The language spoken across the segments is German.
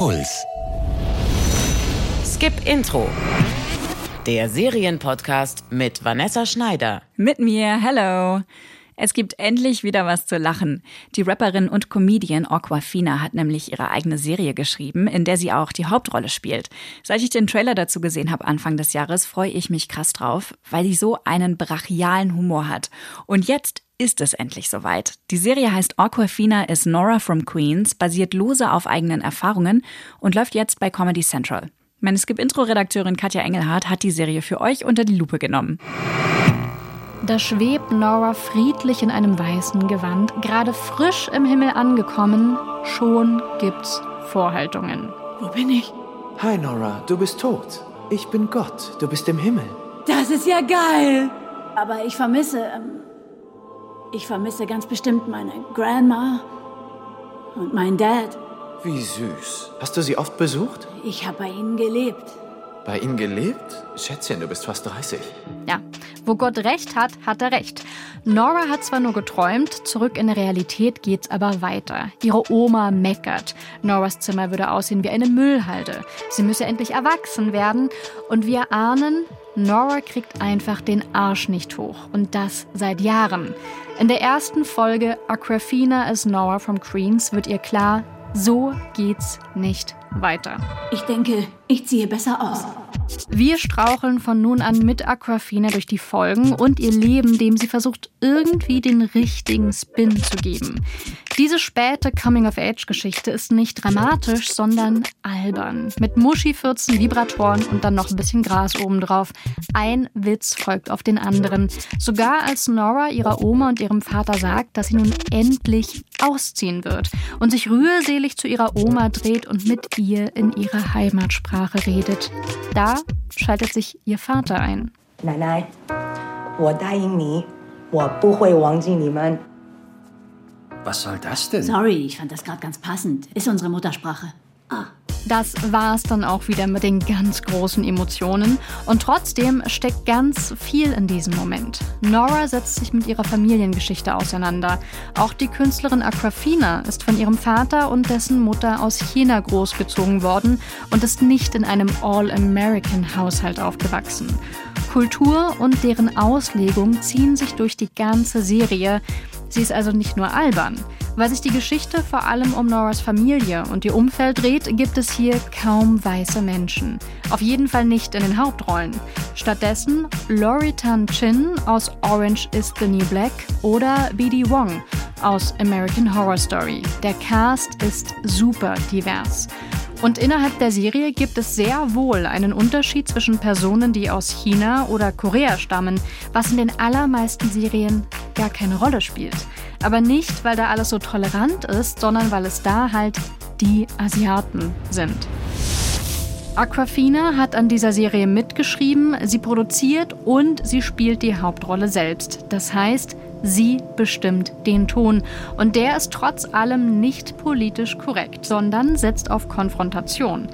Puls. Skip Intro. Der Serienpodcast mit Vanessa Schneider. Mit mir, hello. Es gibt endlich wieder was zu lachen. Die Rapperin und Comedian Aquafina hat nämlich ihre eigene Serie geschrieben, in der sie auch die Hauptrolle spielt. Seit ich den Trailer dazu gesehen habe Anfang des Jahres, freue ich mich krass drauf, weil sie so einen brachialen Humor hat. Und jetzt ist es endlich soweit. Die Serie heißt Aquafina is Nora from Queens, basiert lose auf eigenen Erfahrungen und läuft jetzt bei Comedy Central. Meine Skip-Intro-Redakteurin Katja Engelhardt hat die Serie für euch unter die Lupe genommen. Da schwebt Nora friedlich in einem weißen Gewand, gerade frisch im Himmel angekommen. Schon gibt's Vorhaltungen. Wo bin ich? Hi Nora, du bist tot. Ich bin Gott, du bist im Himmel. Das ist ja geil. Aber ich vermisse. Ähm, ich vermisse ganz bestimmt meine Grandma und meinen Dad. Wie süß. Hast du sie oft besucht? Ich habe bei ihnen gelebt. Bei ihnen gelebt? Schätzchen, du bist fast 30. Ja, wo Gott recht hat, hat er recht. Nora hat zwar nur geträumt, zurück in der Realität geht's aber weiter. Ihre Oma meckert. Noras Zimmer würde aussehen wie eine Müllhalde. Sie müsse endlich erwachsen werden. Und wir ahnen, Nora kriegt einfach den Arsch nicht hoch. Und das seit Jahren. In der ersten Folge Aquafina as Nora from Queens wird ihr klar, so geht's nicht weiter. Ich denke, ich ziehe besser aus. Wir straucheln von nun an mit Aquafina durch die Folgen und ihr Leben, dem sie versucht, irgendwie den richtigen Spin zu geben. Diese späte Coming-of-Age-Geschichte ist nicht dramatisch, sondern albern. Mit Muschi-Fürzen, Vibratoren und dann noch ein bisschen Gras obendrauf. Ein Witz folgt auf den anderen. Sogar als Nora ihrer Oma und ihrem Vater sagt, dass sie nun endlich ausziehen wird und sich rührselig zu ihrer Oma dreht und mit ihr in ihrer Heimatsprache redet. Da schaltet sich ihr Vater ein. Nein, nein, was soll das denn? Sorry, ich fand das gerade ganz passend. Ist unsere Muttersprache. Ah. Das war's dann auch wieder mit den ganz großen Emotionen. Und trotzdem steckt ganz viel in diesem Moment. Nora setzt sich mit ihrer Familiengeschichte auseinander. Auch die Künstlerin Aquafina ist von ihrem Vater und dessen Mutter aus China großgezogen worden und ist nicht in einem All-American-Haushalt aufgewachsen. Kultur und deren Auslegung ziehen sich durch die ganze Serie. Sie ist also nicht nur albern. Weil sich die Geschichte vor allem um Noras Familie und ihr Umfeld dreht, gibt es hier kaum weiße Menschen. Auf jeden Fall nicht in den Hauptrollen. Stattdessen Laurie Tan Chin aus Orange is the New Black oder B.D. Wong aus American Horror Story. Der Cast ist super divers. Und innerhalb der Serie gibt es sehr wohl einen Unterschied zwischen Personen, die aus China oder Korea stammen, was in den allermeisten Serien gar keine Rolle spielt. Aber nicht, weil da alles so tolerant ist, sondern weil es da halt die Asiaten sind. Aquafina hat an dieser Serie mitgeschrieben, sie produziert und sie spielt die Hauptrolle selbst. Das heißt, sie bestimmt den Ton. Und der ist trotz allem nicht politisch korrekt, sondern setzt auf Konfrontation.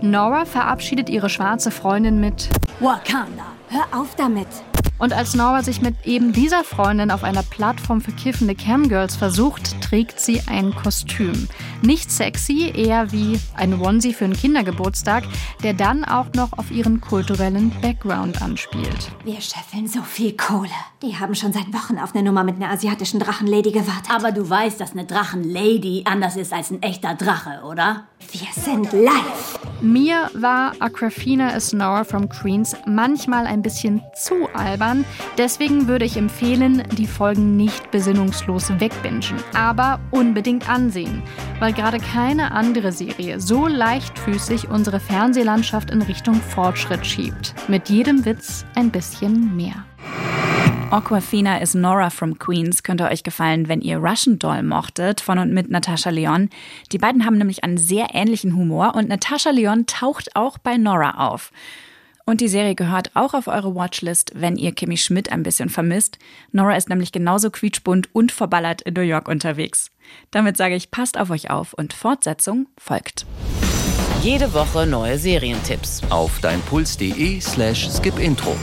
Nora verabschiedet ihre schwarze Freundin mit Wakanda, hör auf damit. und als Nora sich mit eben dieser Freundin auf einer Plattform für kiffende Camgirls versucht, trägt sie ein Kostüm. Nicht sexy, eher wie ein Onesie für einen Kindergeburtstag, der dann auch noch auf ihren kulturellen Background anspielt. Wir scheffeln so viel Kohle. Die haben schon seit Wochen auf eine Nummer mit einer asiatischen Drachenlady gewartet. Aber du weißt, dass eine Drachenlady anders ist als ein echter Drache, oder? wir sind live. Mir war Aquafina is Nora from Queens manchmal ein bisschen zu albern. Deswegen würde ich empfehlen, die Folgen nicht besinnungslos wegbingen, aber unbedingt ansehen. Weil gerade keine andere Serie so leichtfüßig unsere Fernsehlandschaft in Richtung Fortschritt schiebt. Mit jedem Witz ein bisschen mehr. Aquafina is Nora from Queens könnte euch gefallen, wenn ihr Russian Doll mochtet, von und mit Natascha Leon. Die beiden haben nämlich einen sehr ähnlichen Humor und Natascha Leon taucht auch bei Nora auf. Und die Serie gehört auch auf eure Watchlist, wenn ihr Kimmy Schmidt ein bisschen vermisst. Nora ist nämlich genauso quietschbunt und verballert in New York unterwegs. Damit sage ich, passt auf euch auf und Fortsetzung folgt. Jede Woche neue Serientipps. Auf deinpuls.de slash skipintro.